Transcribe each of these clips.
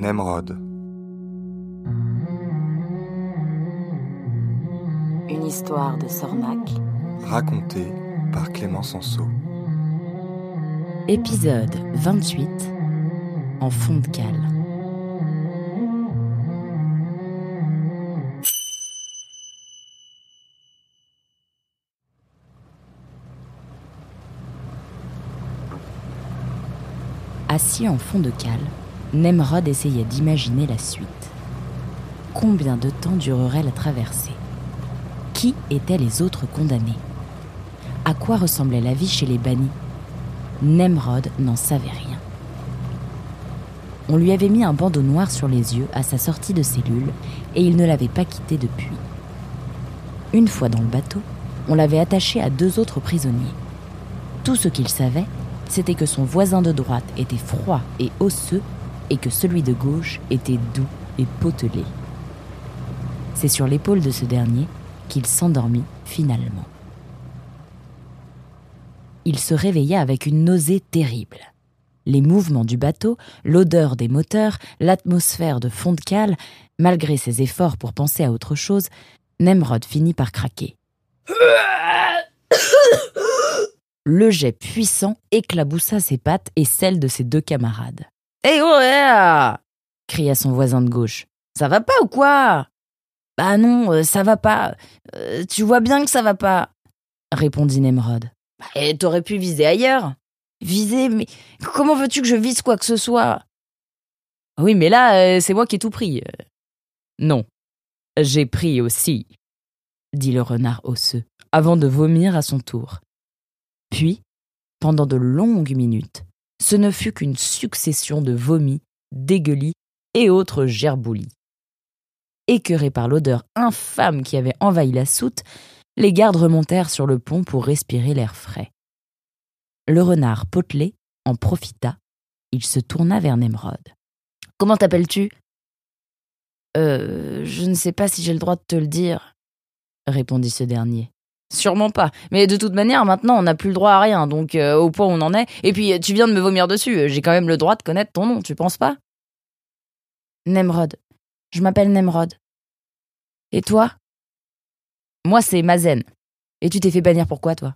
Nemrod. Une histoire de Sornac. Racontée par Clément Sanso. Épisode 28. En fond de cale. Assis en fond de cale, Nemrod essayait d'imaginer la suite. Combien de temps durerait la traversée? Qui étaient les autres condamnés? À quoi ressemblait la vie chez les bannis? Nemrod n'en savait rien. On lui avait mis un bandeau noir sur les yeux à sa sortie de cellule et il ne l'avait pas quitté depuis. Une fois dans le bateau, on l'avait attaché à deux autres prisonniers. Tout ce qu'il savait, c'était que son voisin de droite était froid et osseux et que celui de gauche était doux et potelé. C'est sur l'épaule de ce dernier qu'il s'endormit finalement. Il se réveilla avec une nausée terrible. Les mouvements du bateau, l'odeur des moteurs, l'atmosphère de fond de cale, malgré ses efforts pour penser à autre chose, Nemrod finit par craquer. Le jet puissant éclaboussa ses pattes et celles de ses deux camarades. Hé hey, oh ouais cria son voisin de gauche. Ça va pas ou quoi? Bah non, euh, ça va pas. Euh, tu vois bien que ça va pas, répondit Nemrod. Bah, t'aurais pu viser ailleurs. Viser Mais comment veux-tu que je vise quoi que ce soit? Oui, mais là, euh, c'est moi qui ai tout pris. Non, j'ai pris aussi, dit le renard osseux, avant de vomir à son tour. Puis, pendant de longues minutes, ce ne fut qu'une succession de vomis, dégueulis et autres gerboulis. Écœurés par l'odeur infâme qui avait envahi la soute, les gardes remontèrent sur le pont pour respirer l'air frais. Le renard potelé en profita. Il se tourna vers Nemrod. Comment t'appelles-tu? Euh, je ne sais pas si j'ai le droit de te le dire, répondit ce dernier. Sûrement pas. Mais de toute manière, maintenant, on n'a plus le droit à rien, donc euh, au point où on en est. Et puis, tu viens de me vomir dessus, j'ai quand même le droit de connaître ton nom, tu penses pas? Nemrod. Je m'appelle Nemrod. Et toi? Moi, c'est Mazen. Et tu t'es fait bannir pourquoi, toi?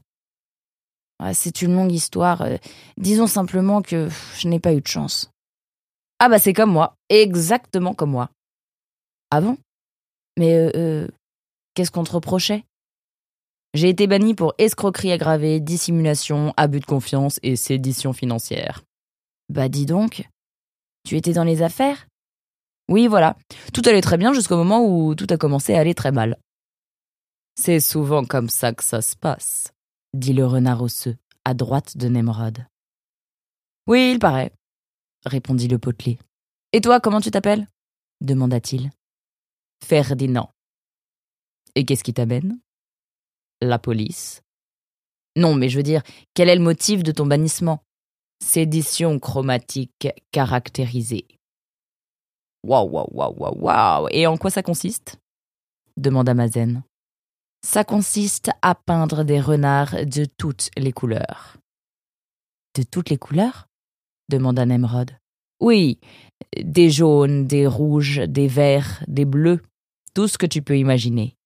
C'est une longue histoire. Euh, disons simplement que je n'ai pas eu de chance. Ah bah c'est comme moi, exactement comme moi. Ah bon Mais euh, euh qu'est-ce qu'on te reprochait? J'ai été banni pour escroquerie aggravée, dissimulation, abus de confiance et sédition financière. Bah dis donc, tu étais dans les affaires? Oui, voilà. Tout allait très bien jusqu'au moment où tout a commencé à aller très mal. C'est souvent comme ça que ça se passe, dit le renard osseux, à droite de Nemrod. Oui, il paraît, répondit le potelé. Et toi, comment tu t'appelles? demanda-t-il. Ferdinand. Et qu'est-ce qui t'amène? La police. Non, mais je veux dire, quel est le motif de ton bannissement? Sédition chromatique caractérisée. Waouh, waouh, waouh, waouh, waouh Et en quoi ça consiste? demanda Mazen. Ça consiste à peindre des renards de toutes les couleurs. De toutes les couleurs? demanda Nemrod. Oui, des jaunes, des rouges, des verts, des bleus, tout ce que tu peux imaginer.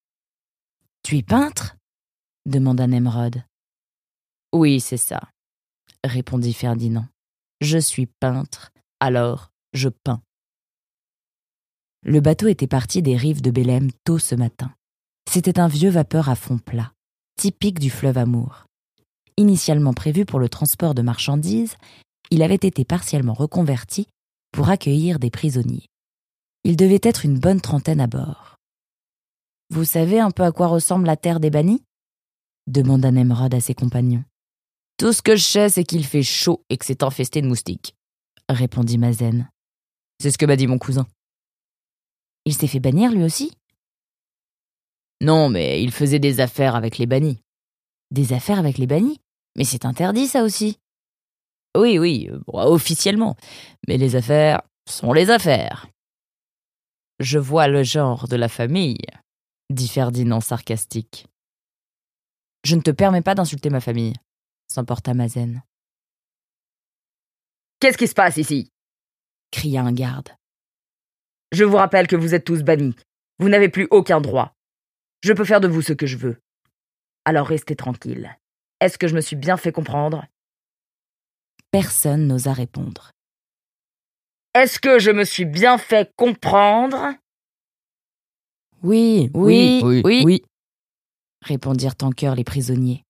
Tu es peintre? Demanda Nemrod. Oui, c'est ça, répondit Ferdinand. Je suis peintre, alors je peins. Le bateau était parti des rives de Bélem tôt ce matin. C'était un vieux vapeur à fond plat, typique du fleuve Amour. Initialement prévu pour le transport de marchandises, il avait été partiellement reconverti pour accueillir des prisonniers. Il devait être une bonne trentaine à bord. Vous savez un peu à quoi ressemble la terre des bannis? Demanda Nemrod à ses compagnons. Tout ce que je sais, c'est qu'il fait chaud et que c'est infesté de moustiques, répondit Mazen. C'est ce que m'a dit mon cousin. Il s'est fait bannir lui aussi? Non, mais il faisait des affaires avec les bannis. Des affaires avec les bannis? Mais c'est interdit ça aussi. Oui, oui, officiellement. Mais les affaires sont les affaires. Je vois le genre de la famille, dit Ferdinand sarcastique. Je ne te permets pas d'insulter ma famille, s'emporta Mazen. Qu'est-ce qui se passe ici? cria un garde. Je vous rappelle que vous êtes tous bannis. Vous n'avez plus aucun droit. Je peux faire de vous ce que je veux. Alors restez tranquille. Est-ce que je me suis bien fait comprendre? Personne n'osa répondre. Est-ce que je me suis bien fait comprendre? Oui, Oui, oui, oui. oui, répondirent en chœur les prisonniers.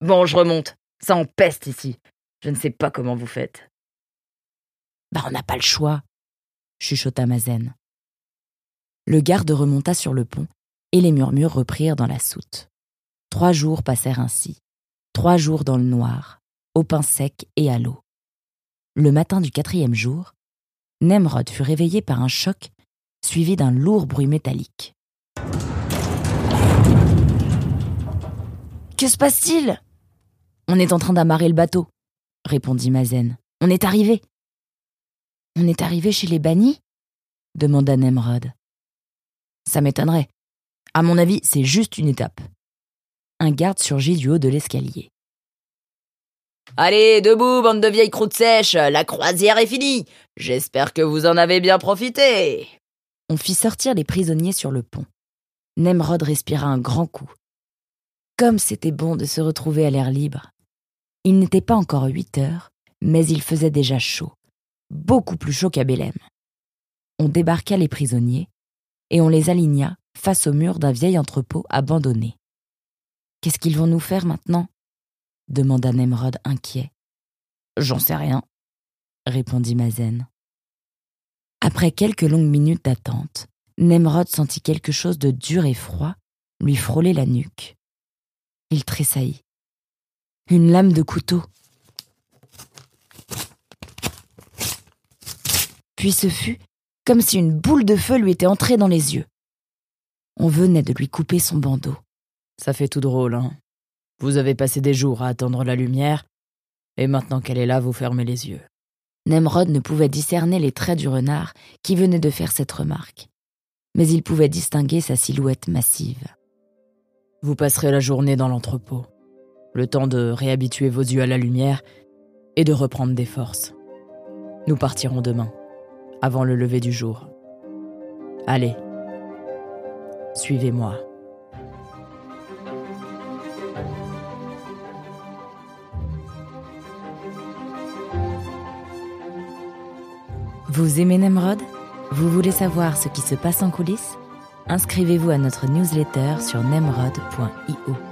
Bon, je remonte. Ça en peste ici. Je ne sais pas comment vous faites. Bah, on n'a pas le choix, chuchota Mazen. Le garde remonta sur le pont et les murmures reprirent dans la soute. Trois jours passèrent ainsi. Trois jours dans le noir, au pain sec et à l'eau. Le matin du quatrième jour, Nemrod fut réveillé par un choc suivi d'un lourd bruit métallique. Que se passe-t-il? On est en train d'amarrer le bateau, répondit Mazen. On est arrivé. On est arrivé chez les bannis? demanda Nemrod. Ça m'étonnerait. À mon avis, c'est juste une étape. Un garde surgit du haut de l'escalier. Allez, debout, bande de vieilles croûtes sèches, la croisière est finie. J'espère que vous en avez bien profité. On fit sortir les prisonniers sur le pont. Nemrod respira un grand coup. Comme c'était bon de se retrouver à l'air libre. Il n'était pas encore huit heures, mais il faisait déjà chaud. Beaucoup plus chaud qu'à Bélem. On débarqua les prisonniers et on les aligna face au mur d'un vieil entrepôt abandonné. Qu'est-ce qu'ils vont nous faire maintenant? demanda Nemrod inquiet. J'en sais rien, répondit Mazen. Après quelques longues minutes d'attente, Nemrod sentit quelque chose de dur et froid lui frôler la nuque. Il tressaillit. Une lame de couteau. Puis ce fut comme si une boule de feu lui était entrée dans les yeux. On venait de lui couper son bandeau. Ça fait tout drôle, hein. Vous avez passé des jours à attendre la lumière, et maintenant qu'elle est là, vous fermez les yeux. Nemrod ne pouvait discerner les traits du renard qui venait de faire cette remarque, mais il pouvait distinguer sa silhouette massive. Vous passerez la journée dans l'entrepôt, le temps de réhabituer vos yeux à la lumière et de reprendre des forces. Nous partirons demain, avant le lever du jour. Allez, suivez-moi. Vous aimez Nemrod? Vous voulez savoir ce qui se passe en coulisses? Inscrivez-vous à notre newsletter sur nemrod.io.